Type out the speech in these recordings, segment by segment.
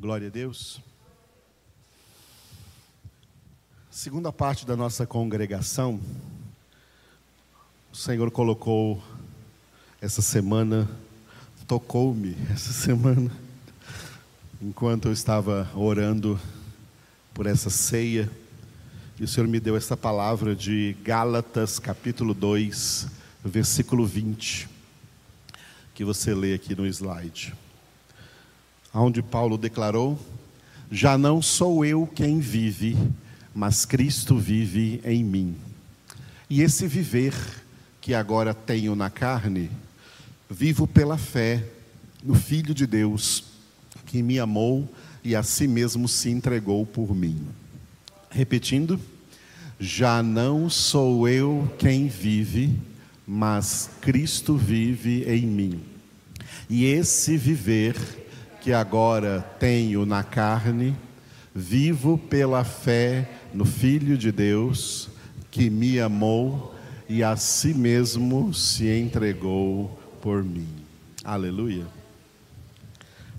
Glória a Deus. Segunda parte da nossa congregação, o Senhor colocou essa semana, tocou-me essa semana, enquanto eu estava orando por essa ceia, e o Senhor me deu essa palavra de Gálatas, capítulo 2, versículo 20, que você lê aqui no slide onde Paulo declarou: Já não sou eu quem vive, mas Cristo vive em mim. E esse viver que agora tenho na carne, vivo pela fé no Filho de Deus, que me amou e a si mesmo se entregou por mim. Repetindo, já não sou eu quem vive, mas Cristo vive em mim. E esse viver que agora tenho na carne, vivo pela fé no Filho de Deus, que me amou e a si mesmo se entregou por mim. Aleluia.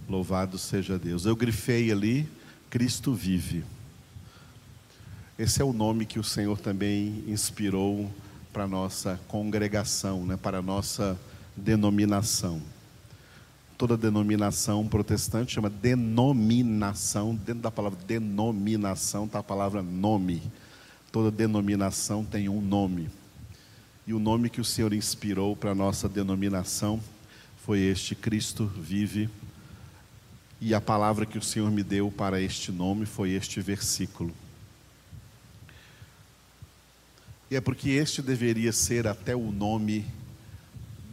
Louvado seja Deus. Eu grifei ali, Cristo vive. Esse é o nome que o Senhor também inspirou para nossa congregação, né, para a nossa denominação toda denominação protestante chama denominação, dentro da palavra denominação está a palavra nome. Toda denominação tem um nome. E o nome que o Senhor inspirou para a nossa denominação foi este: Cristo vive. E a palavra que o Senhor me deu para este nome foi este versículo. E é porque este deveria ser até o nome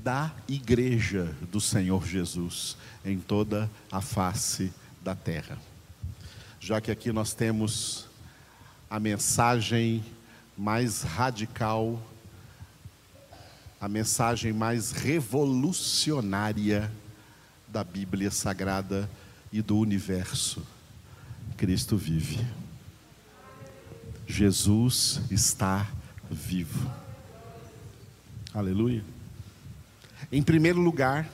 da igreja do Senhor Jesus em toda a face da terra. Já que aqui nós temos a mensagem mais radical, a mensagem mais revolucionária da Bíblia Sagrada e do universo. Cristo vive. Jesus está vivo. Aleluia. Em primeiro lugar,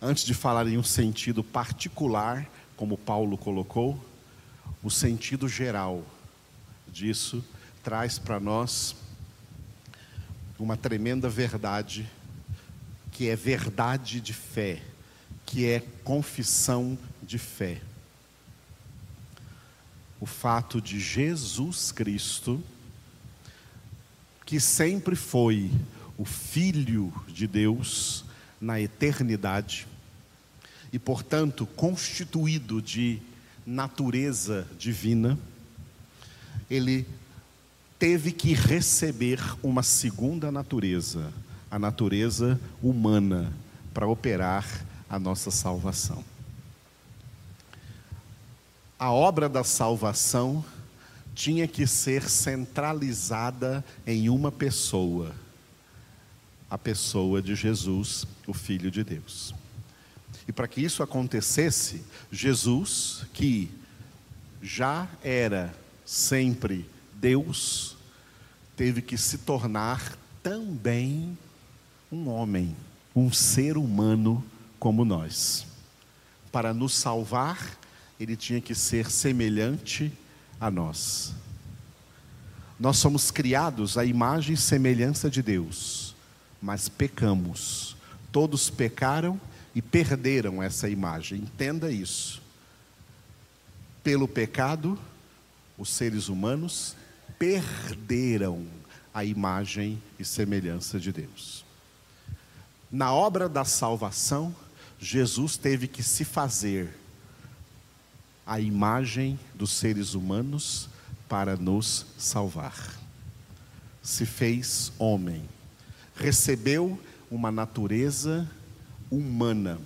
antes de falar em um sentido particular, como Paulo colocou, o sentido geral disso traz para nós uma tremenda verdade, que é verdade de fé, que é confissão de fé. O fato de Jesus Cristo, que sempre foi o Filho de Deus na eternidade e, portanto, constituído de natureza divina, ele teve que receber uma segunda natureza, a natureza humana, para operar a nossa salvação. A obra da salvação tinha que ser centralizada em uma pessoa a pessoa de Jesus, o Filho de Deus. E para que isso acontecesse, Jesus, que já era sempre Deus, teve que se tornar também um homem, um ser humano como nós. Para nos salvar, ele tinha que ser semelhante a nós. Nós somos criados à imagem e semelhança de Deus mas pecamos. Todos pecaram e perderam essa imagem. Entenda isso. Pelo pecado, os seres humanos perderam a imagem e semelhança de Deus. Na obra da salvação, Jesus teve que se fazer a imagem dos seres humanos para nos salvar. Se fez homem recebeu uma natureza humana.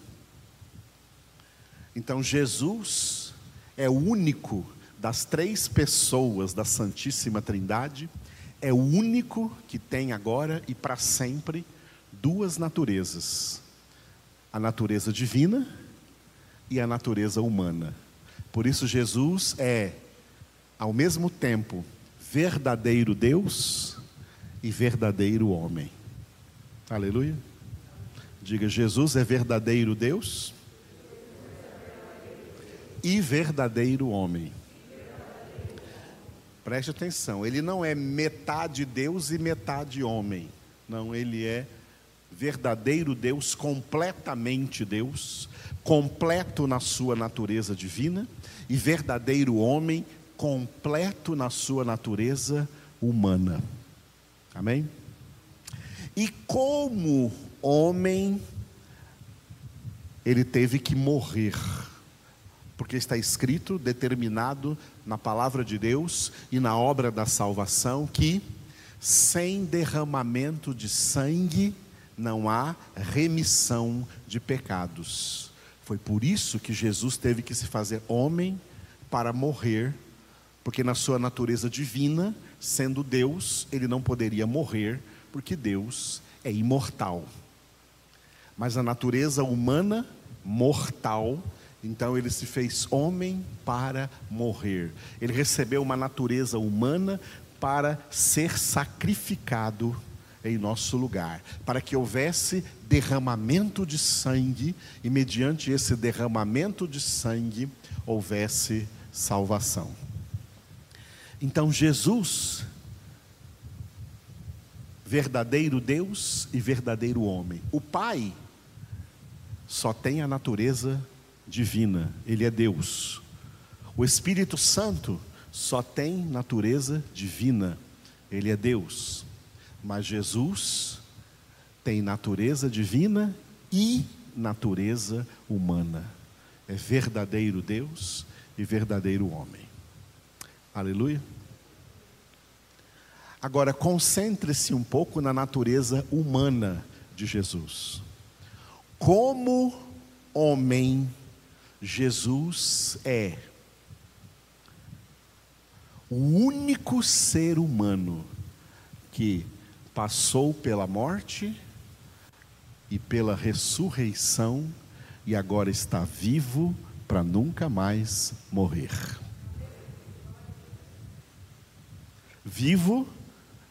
Então Jesus é o único das três pessoas da Santíssima Trindade, é o único que tem agora e para sempre duas naturezas: a natureza divina e a natureza humana. Por isso, Jesus é, ao mesmo tempo, verdadeiro Deus e verdadeiro homem. Aleluia. Diga: Jesus é verdadeiro Deus e verdadeiro homem. Preste atenção, ele não é metade Deus e metade homem. Não, ele é verdadeiro Deus, completamente Deus, completo na sua natureza divina, e verdadeiro homem, completo na sua natureza humana. Amém? E como homem, ele teve que morrer, porque está escrito, determinado na palavra de Deus e na obra da salvação, que sem derramamento de sangue não há remissão de pecados. Foi por isso que Jesus teve que se fazer homem para morrer, porque na sua natureza divina, sendo Deus, ele não poderia morrer, porque Deus é imortal. Mas a natureza humana, mortal, então ele se fez homem para morrer. Ele recebeu uma natureza humana para ser sacrificado em nosso lugar, para que houvesse derramamento de sangue e mediante esse derramamento de sangue houvesse salvação. Então Jesus verdadeiro Deus e verdadeiro homem. O Pai só tem a natureza divina, ele é Deus. O Espírito Santo só tem natureza divina, ele é Deus. Mas Jesus tem natureza divina e natureza humana. É verdadeiro Deus e verdadeiro homem. Aleluia. Agora, concentre-se um pouco na natureza humana de Jesus. Como homem, Jesus é o único ser humano que passou pela morte e pela ressurreição e agora está vivo para nunca mais morrer. Vivo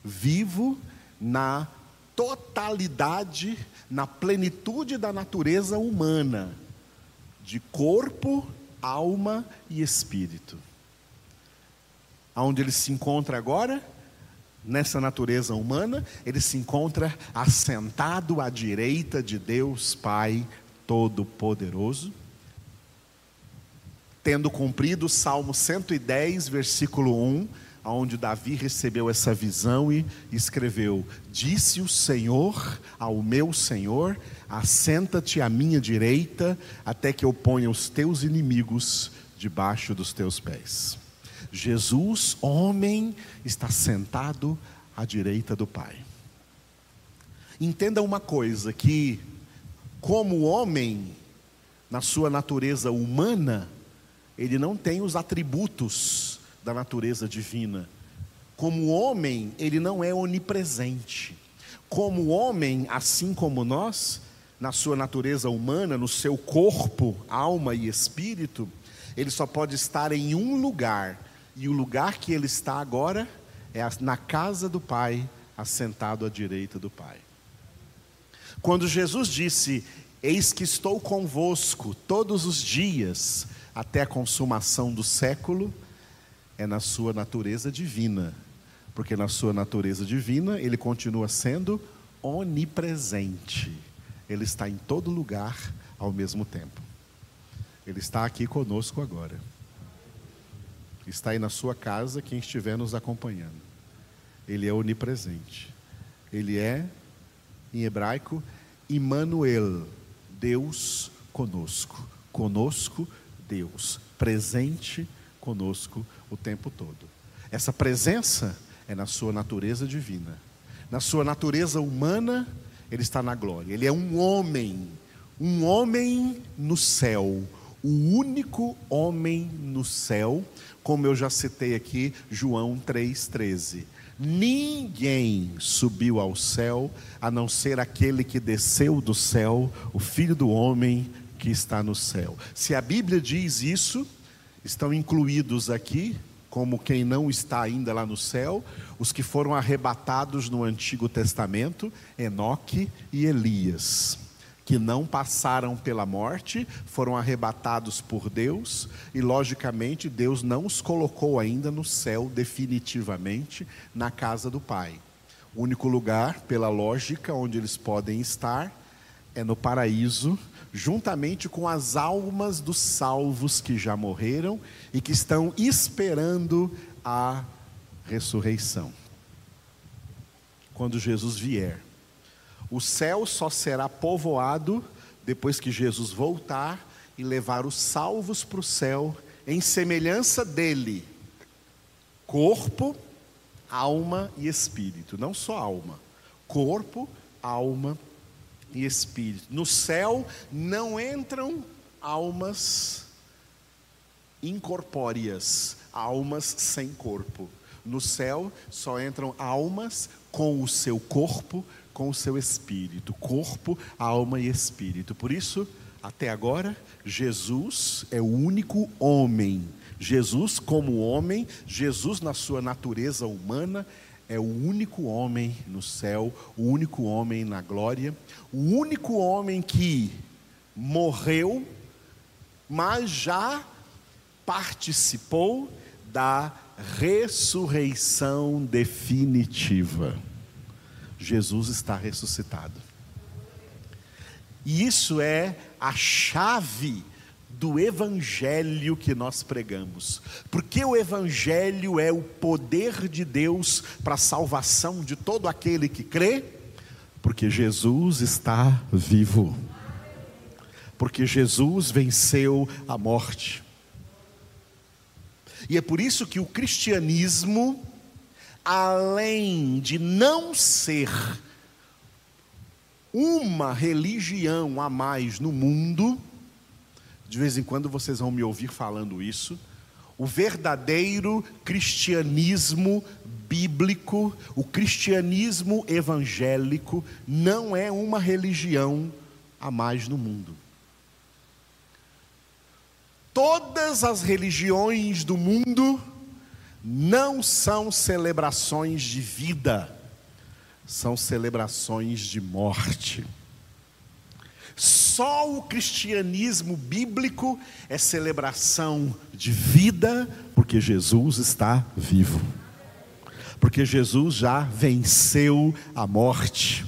vivo na totalidade, na plenitude da natureza humana, de corpo, alma e espírito. Aonde ele se encontra agora? Nessa natureza humana, ele se encontra assentado à direita de Deus Pai Todo-Poderoso, tendo cumprido o Salmo 110, versículo 1 onde Davi recebeu essa visão e escreveu: Disse o Senhor ao meu Senhor: Assenta-te à minha direita, até que eu ponha os teus inimigos debaixo dos teus pés. Jesus, homem, está sentado à direita do Pai. Entenda uma coisa: que, como homem, na sua natureza humana, ele não tem os atributos da natureza divina. Como homem, ele não é onipresente. Como homem, assim como nós, na sua natureza humana, no seu corpo, alma e espírito, ele só pode estar em um lugar, e o lugar que ele está agora é na casa do Pai, assentado à direita do Pai. Quando Jesus disse: Eis que estou convosco todos os dias, até a consumação do século, é na sua natureza divina, porque na sua natureza divina ele continua sendo onipresente. Ele está em todo lugar ao mesmo tempo. Ele está aqui conosco agora. Está aí na sua casa quem estiver nos acompanhando. Ele é onipresente. Ele é, em hebraico, Immanuel, Deus conosco. Conosco, Deus. Presente conosco o tempo todo. Essa presença é na sua natureza divina. Na sua natureza humana, ele está na glória. Ele é um homem, um homem no céu, o único homem no céu, como eu já citei aqui, João 3,13. Ninguém subiu ao céu a não ser aquele que desceu do céu, o Filho do Homem que está no céu. Se a Bíblia diz isso, estão incluídos aqui, como quem não está ainda lá no céu, os que foram arrebatados no Antigo Testamento, Enoque e Elias, que não passaram pela morte, foram arrebatados por Deus, e logicamente Deus não os colocou ainda no céu definitivamente, na casa do Pai. O único lugar, pela lógica, onde eles podem estar é no paraíso, juntamente com as almas dos salvos que já morreram e que estão esperando a ressurreição. Quando Jesus vier. O céu só será povoado depois que Jesus voltar e levar os salvos para o céu, em semelhança dele, corpo, alma e espírito, não só alma, corpo, alma e espírito. No céu não entram almas incorpóreas, almas sem corpo. No céu só entram almas com o seu corpo, com o seu espírito, corpo, alma e espírito. Por isso, até agora, Jesus é o único homem. Jesus, como homem, Jesus, na sua natureza humana, é o único homem no céu, o único homem na glória, o único homem que morreu, mas já participou da ressurreição definitiva. Jesus está ressuscitado. E isso é a chave do evangelho que nós pregamos. Porque o evangelho é o poder de Deus para a salvação de todo aquele que crê? Porque Jesus está vivo. Porque Jesus venceu a morte. E é por isso que o cristianismo além de não ser uma religião a mais no mundo, de vez em quando vocês vão me ouvir falando isso, o verdadeiro cristianismo bíblico, o cristianismo evangélico, não é uma religião a mais no mundo. Todas as religiões do mundo não são celebrações de vida, são celebrações de morte. Só o cristianismo bíblico é celebração de vida, porque Jesus está vivo. Porque Jesus já venceu a morte.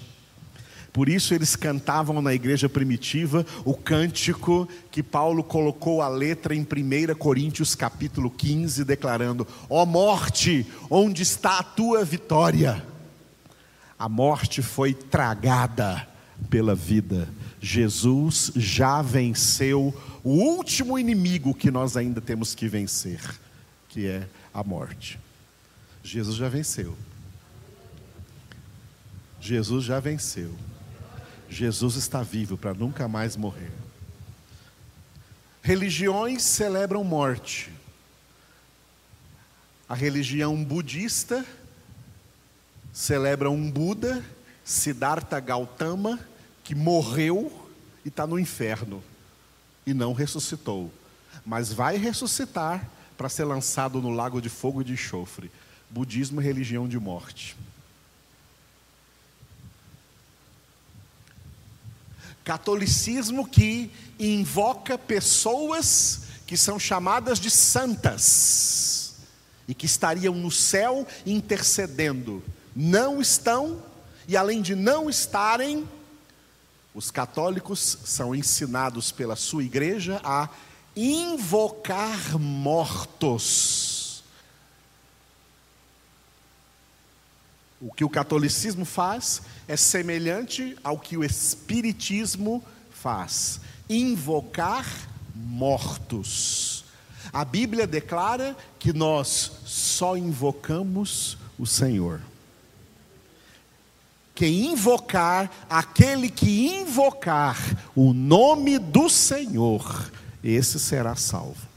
Por isso eles cantavam na igreja primitiva o cântico que Paulo colocou a letra em 1 Coríntios capítulo 15, declarando: Ó oh morte, onde está a tua vitória? A morte foi tragada pela vida. Jesus já venceu o último inimigo que nós ainda temos que vencer, que é a morte. Jesus já venceu. Jesus já venceu. Jesus está vivo para nunca mais morrer. Religiões celebram morte. A religião budista celebra um Buda, Siddhartha Gautama, que morreu e está no inferno e não ressuscitou, mas vai ressuscitar para ser lançado no lago de fogo e de enxofre. Budismo é religião de morte. Catolicismo que invoca pessoas que são chamadas de santas e que estariam no céu intercedendo. Não estão, e além de não estarem, os católicos são ensinados pela sua igreja a invocar mortos O que o catolicismo faz é semelhante ao que o espiritismo faz: invocar mortos. A Bíblia declara que nós só invocamos o Senhor. Quem invocar, aquele que invocar o nome do Senhor, esse será salvo.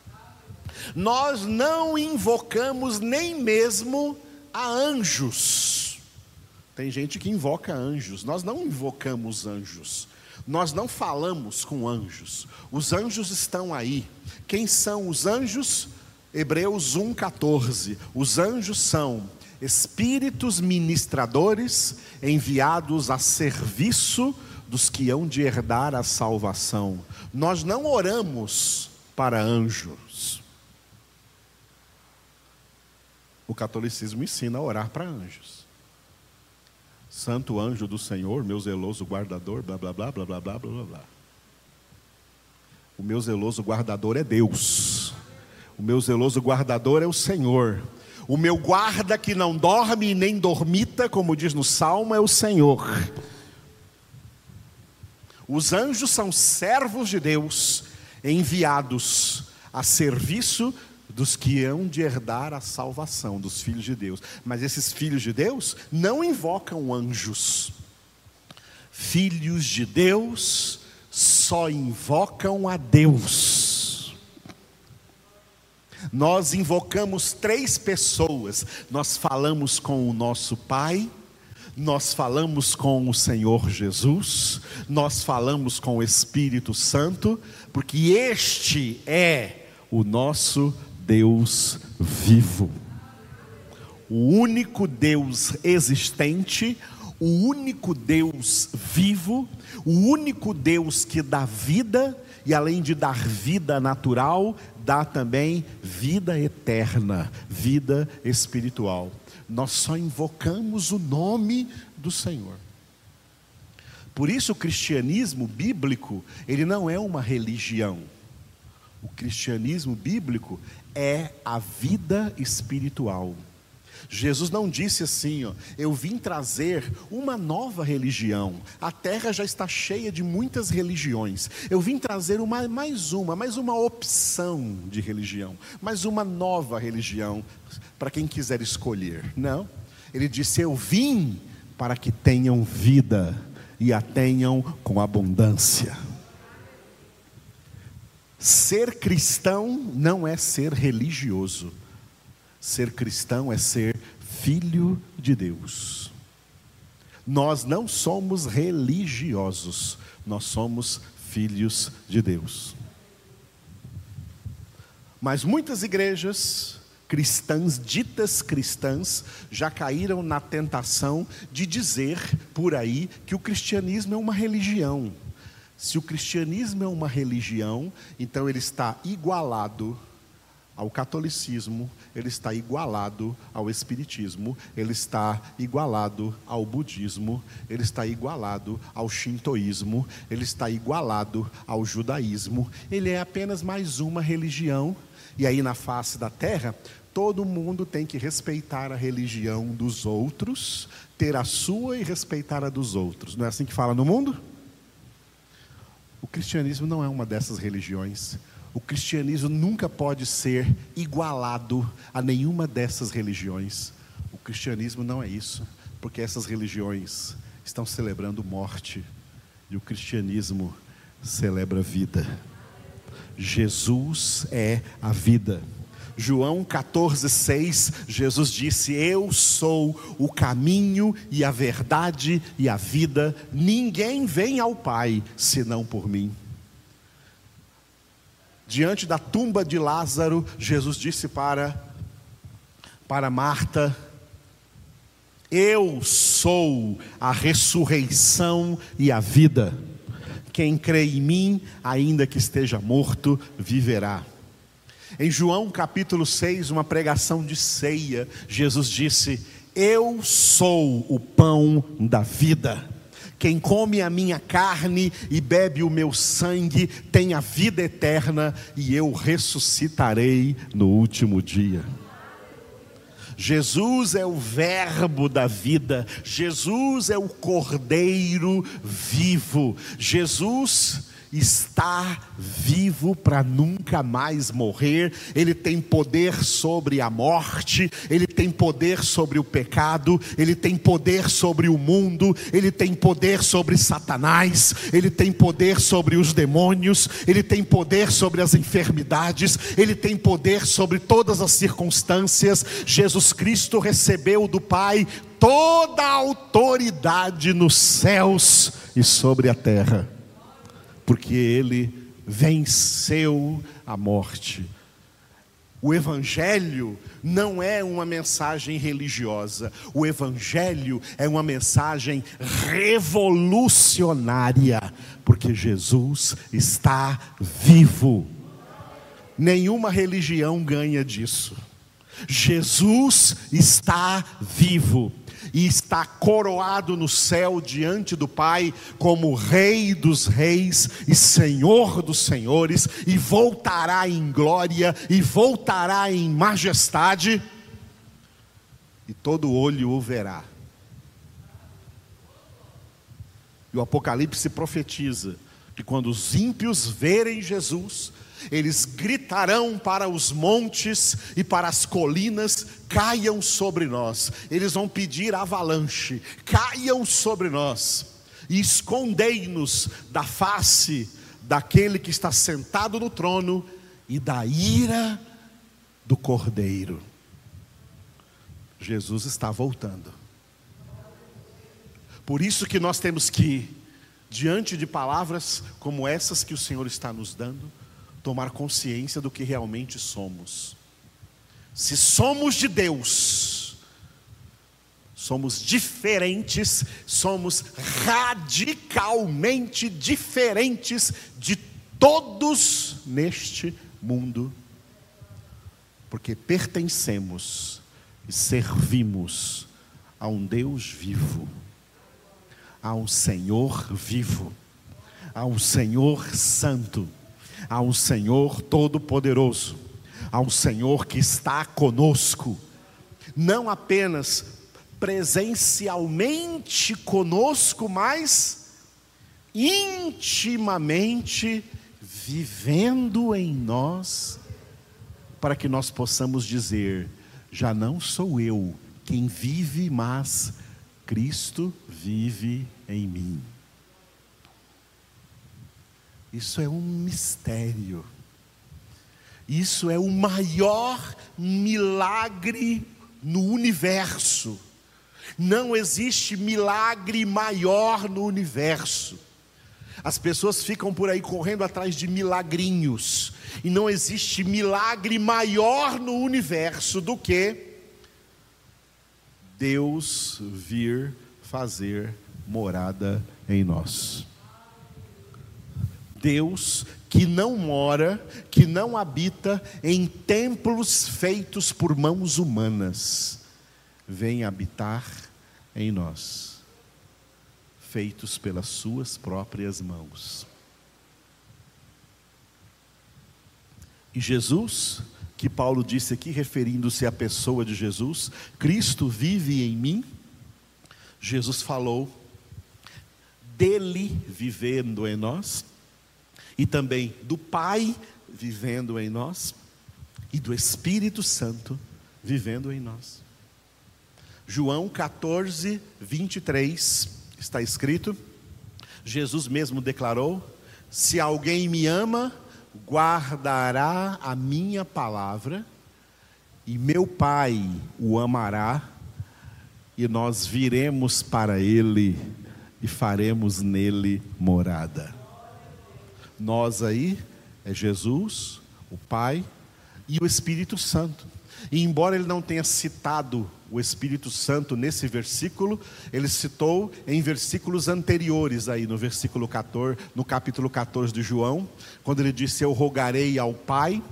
Nós não invocamos nem mesmo a anjos tem gente que invoca anjos. Nós não invocamos anjos. Nós não falamos com anjos. Os anjos estão aí. Quem são os anjos? Hebreus 1:14. Os anjos são espíritos ministradores enviados a serviço dos que hão de herdar a salvação. Nós não oramos para anjos. O catolicismo ensina a orar para anjos. Santo anjo do Senhor, meu zeloso guardador, blá blá blá blá blá blá blá blá. O meu zeloso guardador é Deus. O meu zeloso guardador é o Senhor. O meu guarda que não dorme e nem dormita, como diz no Salmo, é o Senhor. Os anjos são servos de Deus, enviados a serviço dos que hão de herdar a salvação, dos filhos de Deus. Mas esses filhos de Deus não invocam anjos. Filhos de Deus só invocam a Deus. Nós invocamos três pessoas. Nós falamos com o nosso Pai, nós falamos com o Senhor Jesus, nós falamos com o Espírito Santo, porque este é o nosso Deus vivo. O único Deus existente, o único Deus vivo, o único Deus que dá vida e além de dar vida natural, dá também vida eterna, vida espiritual. Nós só invocamos o nome do Senhor. Por isso o cristianismo bíblico, ele não é uma religião. O cristianismo bíblico é a vida espiritual. Jesus não disse assim, ó, eu vim trazer uma nova religião. A terra já está cheia de muitas religiões. Eu vim trazer uma, mais uma, mais uma opção de religião, mais uma nova religião para quem quiser escolher. Não. Ele disse: Eu vim para que tenham vida e a tenham com abundância. Ser cristão não é ser religioso. Ser cristão é ser filho de Deus. Nós não somos religiosos, nós somos filhos de Deus. Mas muitas igrejas cristãs, ditas cristãs, já caíram na tentação de dizer por aí que o cristianismo é uma religião. Se o cristianismo é uma religião, então ele está igualado ao catolicismo, ele está igualado ao espiritismo, ele está igualado ao budismo, ele está igualado ao shintoísmo, ele está igualado ao judaísmo. Ele é apenas mais uma religião. E aí na face da terra, todo mundo tem que respeitar a religião dos outros, ter a sua e respeitar a dos outros. Não é assim que fala no mundo? O cristianismo não é uma dessas religiões. O cristianismo nunca pode ser igualado a nenhuma dessas religiões. O cristianismo não é isso, porque essas religiões estão celebrando morte e o cristianismo celebra vida. Jesus é a vida. João 14,6, Jesus disse: Eu sou o caminho e a verdade e a vida, ninguém vem ao Pai senão por mim. Diante da tumba de Lázaro, Jesus disse para, para Marta: Eu sou a ressurreição e a vida. Quem crê em mim, ainda que esteja morto, viverá. Em João capítulo 6, uma pregação de ceia, Jesus disse: Eu sou o pão da vida. Quem come a minha carne e bebe o meu sangue tem a vida eterna, e eu ressuscitarei no último dia. Jesus é o Verbo da vida, Jesus é o Cordeiro vivo, Jesus está vivo para nunca mais morrer, ele tem poder sobre a morte, ele tem poder sobre o pecado, ele tem poder sobre o mundo, ele tem poder sobre Satanás, ele tem poder sobre os demônios, ele tem poder sobre as enfermidades, ele tem poder sobre todas as circunstâncias. Jesus Cristo recebeu do Pai toda a autoridade nos céus e sobre a terra porque ele venceu a morte. O Evangelho não é uma mensagem religiosa, o Evangelho é uma mensagem revolucionária, porque Jesus está vivo. Nenhuma religião ganha disso. Jesus está vivo e está coroado no céu diante do Pai como Rei dos Reis e Senhor dos Senhores, e voltará em glória e voltará em majestade, e todo olho o verá. E o Apocalipse profetiza que quando os ímpios verem Jesus, eles gritarão para os montes e para as colinas: caiam sobre nós. Eles vão pedir avalanche: caiam sobre nós. E escondei-nos da face daquele que está sentado no trono e da ira do cordeiro. Jesus está voltando. Por isso que nós temos que, diante de palavras como essas que o Senhor está nos dando, tomar consciência do que realmente somos. Se somos de Deus, somos diferentes, somos radicalmente diferentes de todos neste mundo, porque pertencemos e servimos a um Deus vivo, a um Senhor vivo, a um Senhor santo ao Senhor Todo-Poderoso, ao Senhor que está conosco, não apenas presencialmente conosco, mas intimamente vivendo em nós, para que nós possamos dizer: já não sou eu quem vive, mas Cristo vive em mim. Isso é um mistério. Isso é o maior milagre no universo. Não existe milagre maior no universo. As pessoas ficam por aí correndo atrás de milagrinhos, e não existe milagre maior no universo do que Deus vir fazer morada em nós. Deus que não mora, que não habita em templos feitos por mãos humanas, vem habitar em nós, feitos pelas Suas próprias mãos. E Jesus, que Paulo disse aqui, referindo-se à pessoa de Jesus, Cristo vive em mim. Jesus falou dele vivendo em nós e também do Pai vivendo em nós e do Espírito Santo vivendo em nós. João 14, 23 está escrito: Jesus mesmo declarou: Se alguém me ama, guardará a minha palavra, e meu Pai o amará, e nós viremos para ele e faremos nele morada. Nós aí é Jesus, o Pai e o Espírito Santo. E embora ele não tenha citado o Espírito Santo nesse versículo, ele citou em versículos anteriores aí no versículo 14, no capítulo 14 de João, quando ele disse: "Eu rogarei ao Pai,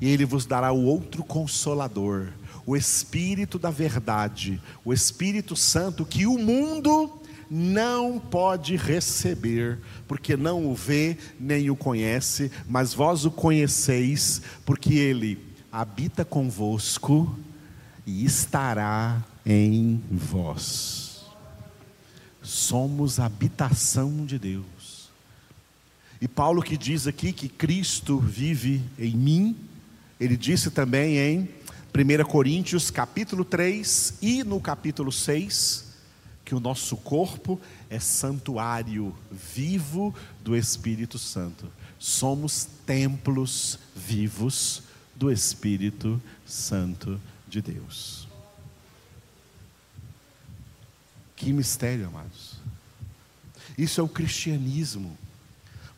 e ele vos dará o outro consolador, o Espírito da verdade, o Espírito Santo que o mundo não pode receber, porque não o vê nem o conhece, mas vós o conheceis, porque ele habita convosco e estará em vós. Somos habitação de Deus. E Paulo que diz aqui que Cristo vive em mim, ele disse também em 1 Coríntios capítulo 3 e no capítulo 6, que o nosso corpo é santuário vivo do Espírito Santo. Somos templos vivos do Espírito Santo de Deus. Que mistério, amados. Isso é o cristianismo,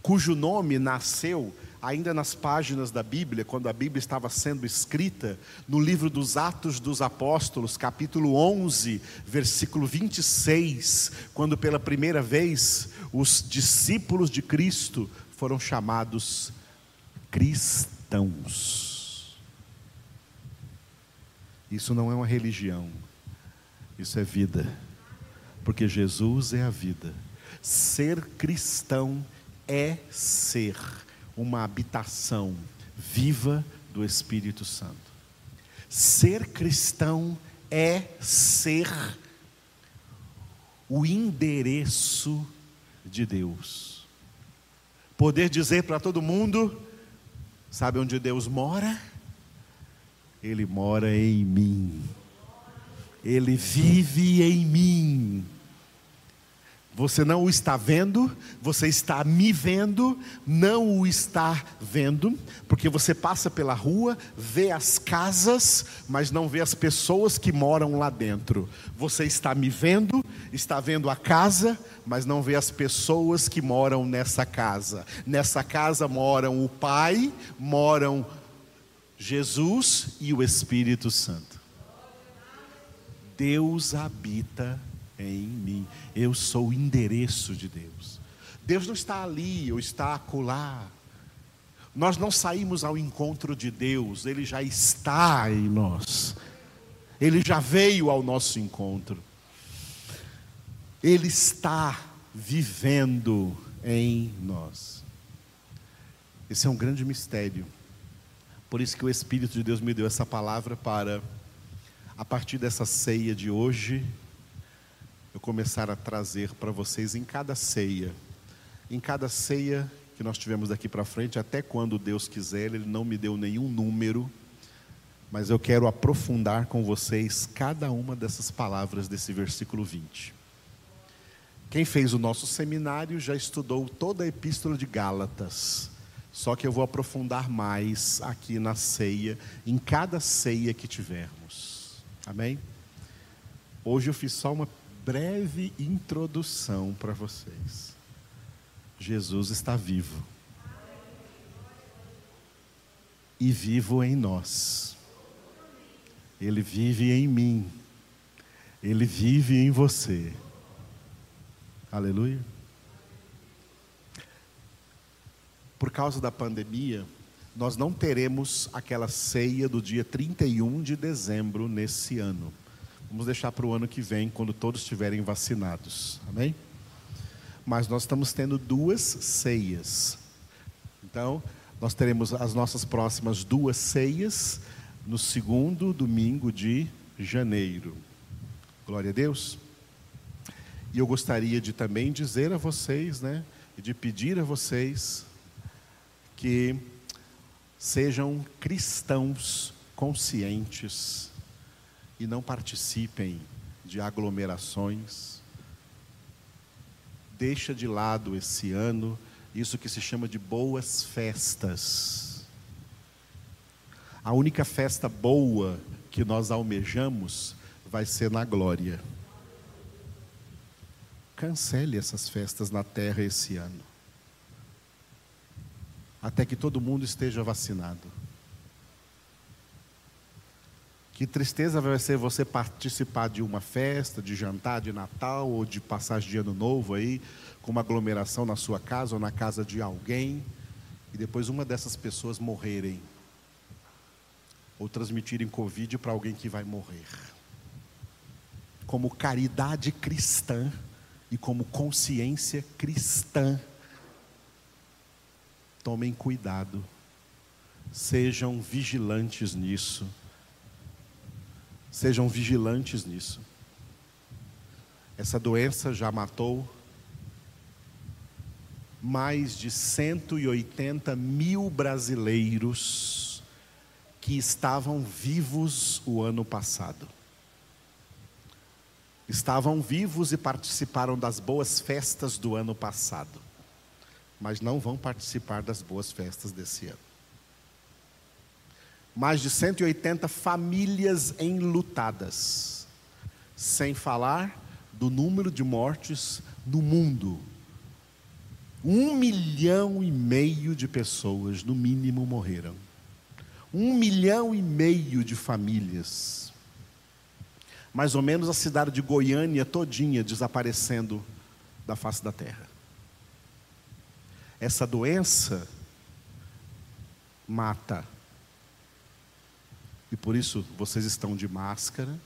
cujo nome nasceu ainda nas páginas da Bíblia, quando a Bíblia estava sendo escrita, no livro dos Atos dos Apóstolos, capítulo 11, versículo 26, quando pela primeira vez os discípulos de Cristo foram chamados cristãos. Isso não é uma religião, isso é vida, porque Jesus é a vida. Ser cristão é ser uma habitação viva do Espírito Santo. Ser cristão é ser o endereço de Deus. Poder dizer para todo mundo: sabe onde Deus mora? Ele mora em mim. Ele vive em mim. Você não o está vendo, você está me vendo, não o está vendo, porque você passa pela rua, vê as casas, mas não vê as pessoas que moram lá dentro. Você está me vendo, está vendo a casa, mas não vê as pessoas que moram nessa casa. Nessa casa moram o Pai, moram Jesus e o Espírito Santo. Deus habita em mim. Eu sou o endereço de Deus. Deus não está ali ou está acolá. Nós não saímos ao encontro de Deus, Ele já está em nós. Ele já veio ao nosso encontro. Ele está vivendo em nós. Esse é um grande mistério. Por isso que o Espírito de Deus me deu essa palavra para, a partir dessa ceia de hoje, começar a trazer para vocês em cada ceia, em cada ceia que nós tivemos daqui para frente, até quando Deus quiser, Ele não me deu nenhum número, mas eu quero aprofundar com vocês cada uma dessas palavras desse versículo 20. Quem fez o nosso seminário já estudou toda a epístola de Gálatas, só que eu vou aprofundar mais aqui na ceia, em cada ceia que tivermos. Amém? Hoje eu fiz só uma breve introdução para vocês. Jesus está vivo. E vivo em nós. Ele vive em mim. Ele vive em você. Aleluia. Por causa da pandemia, nós não teremos aquela ceia do dia 31 de dezembro nesse ano. Vamos deixar para o ano que vem, quando todos estiverem vacinados. Amém? Mas nós estamos tendo duas ceias. Então, nós teremos as nossas próximas duas ceias no segundo domingo de janeiro. Glória a Deus. E eu gostaria de também dizer a vocês, né, e de pedir a vocês que sejam cristãos conscientes e não participem de aglomerações. Deixa de lado esse ano isso que se chama de boas festas. A única festa boa que nós almejamos vai ser na glória. Cancele essas festas na terra esse ano. Até que todo mundo esteja vacinado. Que tristeza vai ser você participar de uma festa, de jantar de Natal ou de passagem de Ano Novo aí, com uma aglomeração na sua casa ou na casa de alguém, e depois uma dessas pessoas morrerem ou transmitirem Covid para alguém que vai morrer. Como caridade cristã e como consciência cristã, tomem cuidado, sejam vigilantes nisso Sejam vigilantes nisso. Essa doença já matou mais de 180 mil brasileiros que estavam vivos o ano passado. Estavam vivos e participaram das boas festas do ano passado, mas não vão participar das boas festas desse ano mais de 180 famílias enlutadas, sem falar do número de mortes no mundo. Um milhão e meio de pessoas, no mínimo, morreram. Um milhão e meio de famílias. Mais ou menos a cidade de Goiânia todinha desaparecendo da face da terra. Essa doença mata. E por isso vocês estão de máscara,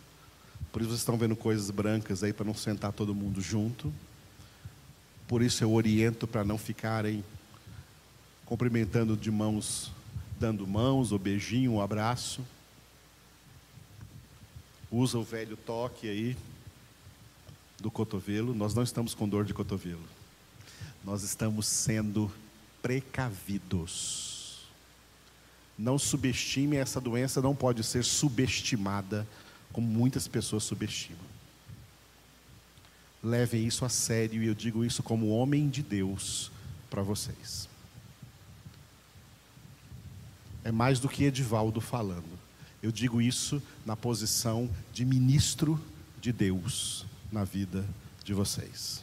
por isso vocês estão vendo coisas brancas aí para não sentar todo mundo junto. Por isso eu oriento para não ficarem cumprimentando de mãos, dando mãos, ou beijinho, um abraço. Usa o velho toque aí do cotovelo. Nós não estamos com dor de cotovelo. Nós estamos sendo precavidos. Não subestime essa doença, não pode ser subestimada como muitas pessoas subestimam. Levem isso a sério e eu digo isso como homem de Deus para vocês. É mais do que Edivaldo falando. Eu digo isso na posição de ministro de Deus na vida de vocês.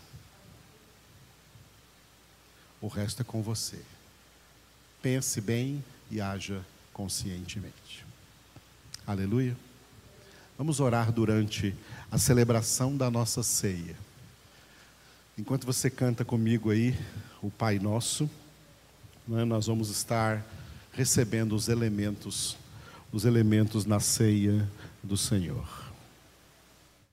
O resto é com você. Pense bem e haja conscientemente. Aleluia. Vamos orar durante a celebração da nossa ceia. Enquanto você canta comigo aí o Pai Nosso, né, nós vamos estar recebendo os elementos, os elementos na ceia do Senhor.